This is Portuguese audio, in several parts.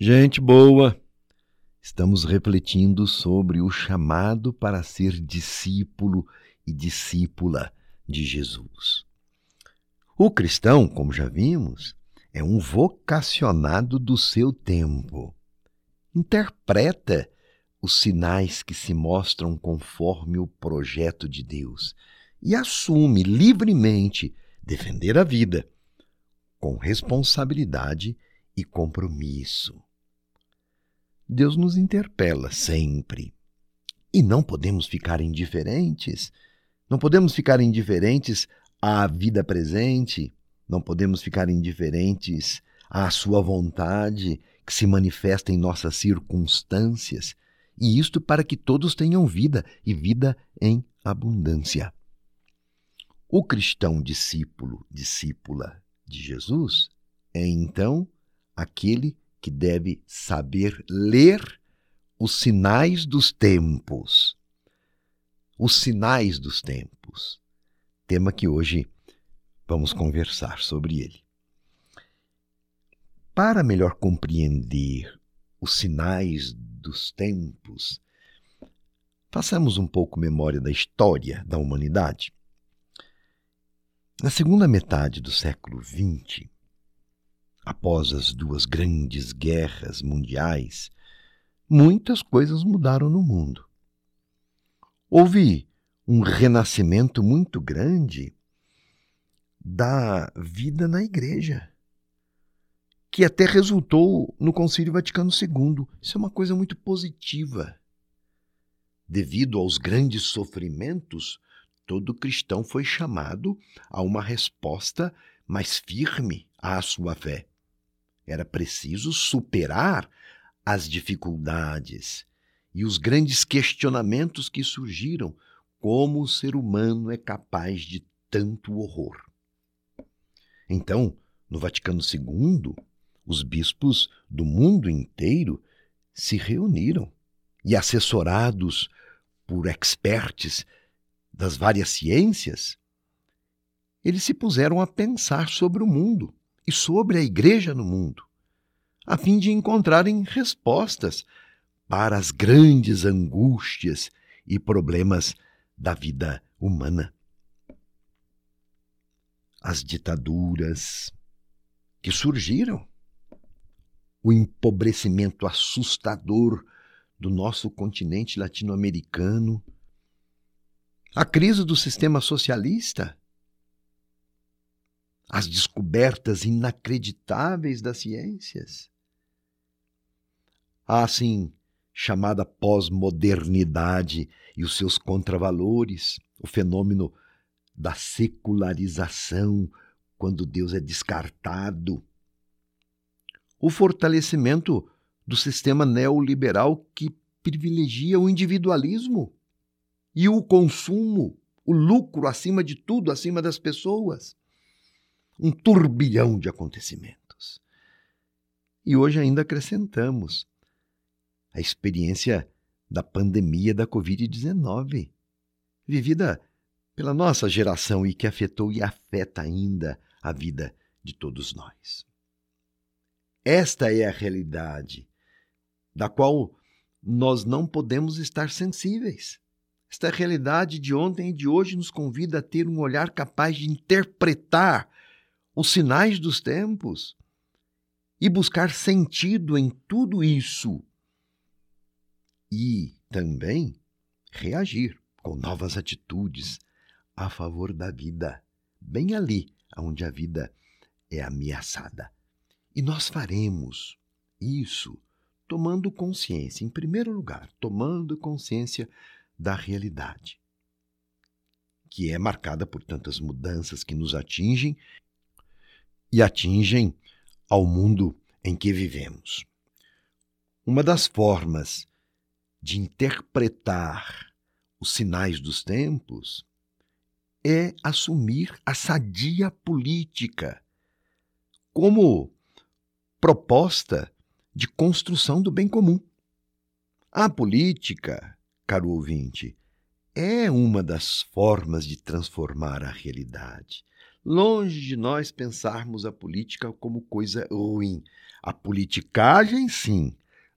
Gente boa, estamos refletindo sobre o chamado para ser discípulo e discípula de Jesus. O cristão, como já vimos, é um vocacionado do seu tempo. Interpreta os sinais que se mostram conforme o projeto de Deus e assume livremente defender a vida com responsabilidade e compromisso. Deus nos interpela sempre. E não podemos ficar indiferentes. Não podemos ficar indiferentes à vida presente, não podemos ficar indiferentes à Sua vontade que se manifesta em nossas circunstâncias, e isto para que todos tenham vida e vida em abundância. O cristão discípulo, discípula de Jesus, é então aquele que deve saber ler os sinais dos tempos. Os sinais dos tempos. Tema que hoje vamos conversar sobre ele. Para melhor compreender os sinais dos tempos, façamos um pouco memória da história da humanidade. Na segunda metade do século XX, após as duas grandes guerras mundiais, muitas coisas mudaram no mundo. Houve um renascimento muito grande da vida na igreja, que até resultou no Concílio Vaticano II. Isso é uma coisa muito positiva. Devido aos grandes sofrimentos, todo cristão foi chamado a uma resposta mais firme à sua fé. Era preciso superar as dificuldades e os grandes questionamentos que surgiram como o ser humano é capaz de tanto horror. Então, no Vaticano II, os bispos do mundo inteiro se reuniram e, assessorados por experts das várias ciências, eles se puseram a pensar sobre o mundo e sobre a igreja no mundo, a fim de encontrarem respostas para as grandes angústias e problemas da vida humana. As ditaduras que surgiram, o empobrecimento assustador do nosso continente latino-americano, a crise do sistema socialista as descobertas inacreditáveis das ciências. A assim chamada pós-modernidade e os seus contravalores, o fenômeno da secularização, quando Deus é descartado, o fortalecimento do sistema neoliberal que privilegia o individualismo e o consumo, o lucro acima de tudo, acima das pessoas um turbilhão de acontecimentos. E hoje ainda acrescentamos a experiência da pandemia da Covid-19, vivida pela nossa geração e que afetou e afeta ainda a vida de todos nós. Esta é a realidade da qual nós não podemos estar sensíveis. Esta realidade de ontem e de hoje nos convida a ter um olhar capaz de interpretar os sinais dos tempos e buscar sentido em tudo isso. E também reagir com novas atitudes a favor da vida, bem ali onde a vida é ameaçada. E nós faremos isso tomando consciência, em primeiro lugar, tomando consciência da realidade, que é marcada por tantas mudanças que nos atingem e atingem ao mundo em que vivemos. Uma das formas de interpretar os sinais dos tempos é assumir a sadia política como proposta de construção do bem comum. A política, caro ouvinte, é uma das formas de transformar a realidade. Longe de nós pensarmos a política como coisa ruim, A politicagem, sim.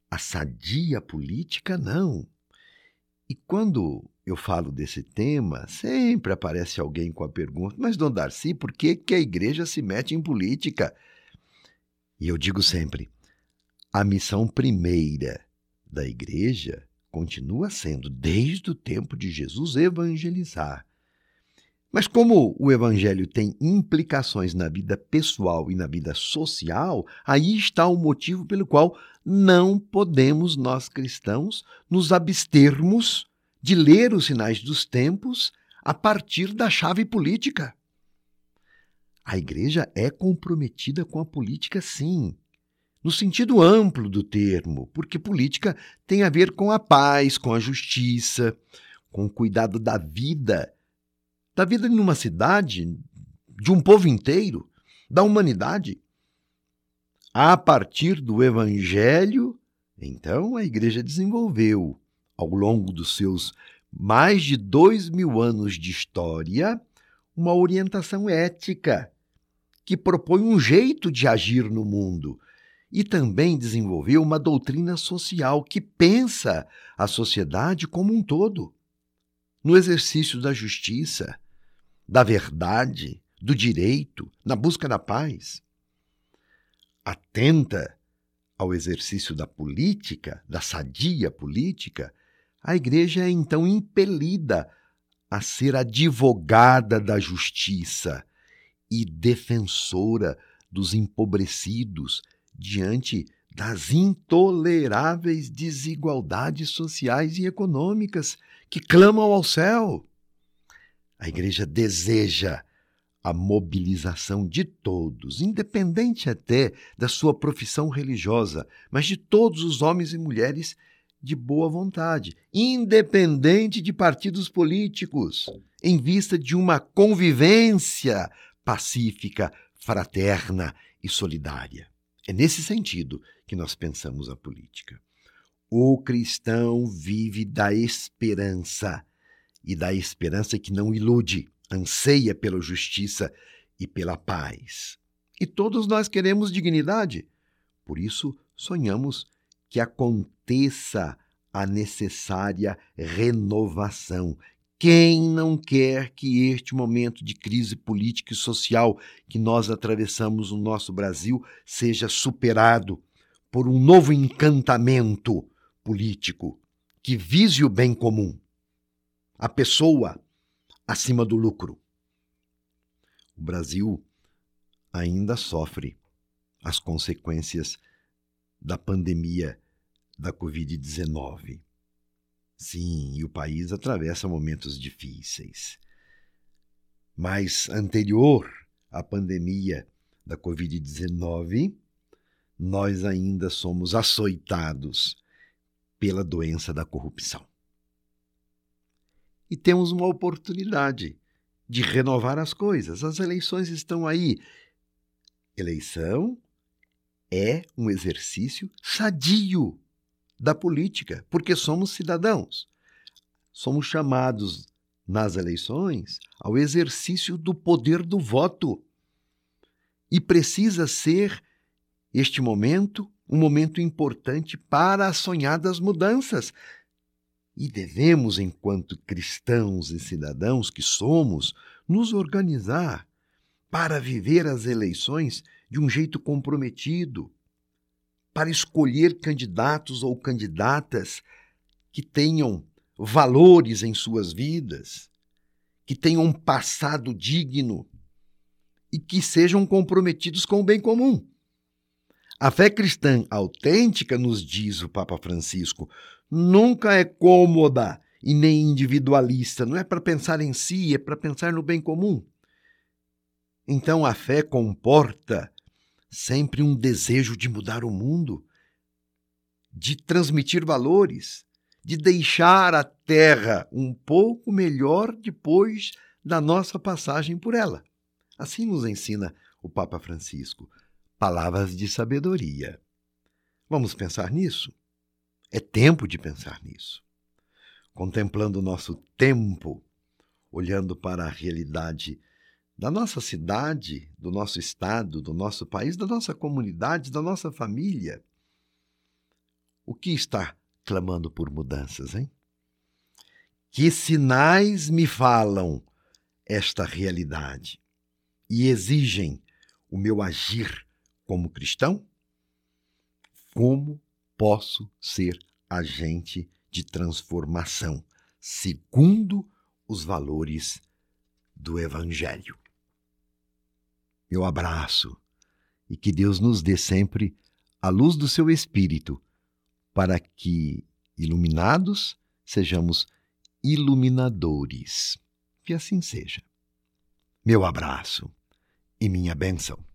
A sadia política, não. E quando eu falo desse tema, sempre aparece alguém com a pergunta: Mas, Dom Darcy, por que, que a igreja se mete em política? E eu digo sempre: a missão primeira da igreja continua sendo, desde o tempo de Jesus, evangelizar. Mas como o evangelho tem implicações na vida pessoal e na vida social, aí está o motivo pelo qual não podemos nós cristãos nos abstermos de ler os sinais dos tempos a partir da chave política. A igreja é comprometida com a política, sim, no sentido amplo do termo, porque política tem a ver com a paz, com a justiça, com o cuidado da vida, da vida em uma cidade, de um povo inteiro, da humanidade. A partir do Evangelho, então a igreja desenvolveu, ao longo dos seus mais de dois mil anos de história, uma orientação ética que propõe um jeito de agir no mundo e também desenvolveu uma doutrina social que pensa a sociedade como um todo, no exercício da justiça, da verdade, do direito, na busca da paz. Atenta ao exercício da política, da sadia política, a igreja é então impelida a ser advogada da justiça e defensora dos empobrecidos diante das intoleráveis desigualdades sociais e econômicas que clamam ao céu. A igreja deseja a mobilização de todos, independente até da sua profissão religiosa, mas de todos os homens e mulheres de boa vontade, independente de partidos políticos, em vista de uma convivência pacífica, fraterna e solidária. É nesse sentido que nós pensamos a política. O cristão vive da esperança, e da esperança que não ilude, anseia pela justiça e pela paz. E todos nós queremos dignidade. Por isso, sonhamos que aconteça a necessária renovação, quem não quer que este momento de crise política e social que nós atravessamos no nosso Brasil seja superado por um novo encantamento político que vise o bem comum, a pessoa acima do lucro? O Brasil ainda sofre as consequências da pandemia da Covid-19. Sim, e o país atravessa momentos difíceis. Mas anterior à pandemia da Covid-19, nós ainda somos açoitados pela doença da corrupção. E temos uma oportunidade de renovar as coisas. As eleições estão aí. Eleição é um exercício sadio da política, porque somos cidadãos. Somos chamados nas eleições ao exercício do poder do voto. E precisa ser este momento um momento importante para as sonhadas mudanças. E devemos, enquanto cristãos e cidadãos que somos, nos organizar para viver as eleições de um jeito comprometido, para escolher candidatos ou candidatas que tenham valores em suas vidas, que tenham um passado digno e que sejam comprometidos com o bem comum. A fé cristã autêntica, nos diz o Papa Francisco, nunca é cômoda e nem individualista, não é para pensar em si, é para pensar no bem comum. Então a fé comporta sempre um desejo de mudar o mundo, de transmitir valores, de deixar a terra um pouco melhor depois da nossa passagem por ela. Assim nos ensina o Papa Francisco. Palavras de sabedoria. Vamos pensar nisso? É tempo de pensar nisso. Contemplando o nosso tempo, olhando para a realidade da nossa cidade, do nosso estado, do nosso país, da nossa comunidade, da nossa família. O que está clamando por mudanças, hein? Que sinais me falam esta realidade e exigem o meu agir como cristão? Como posso ser agente de transformação segundo os valores do Evangelho? Meu abraço e que Deus nos dê sempre a luz do seu Espírito para que, iluminados, sejamos iluminadores. Que assim seja. Meu abraço e minha bênção.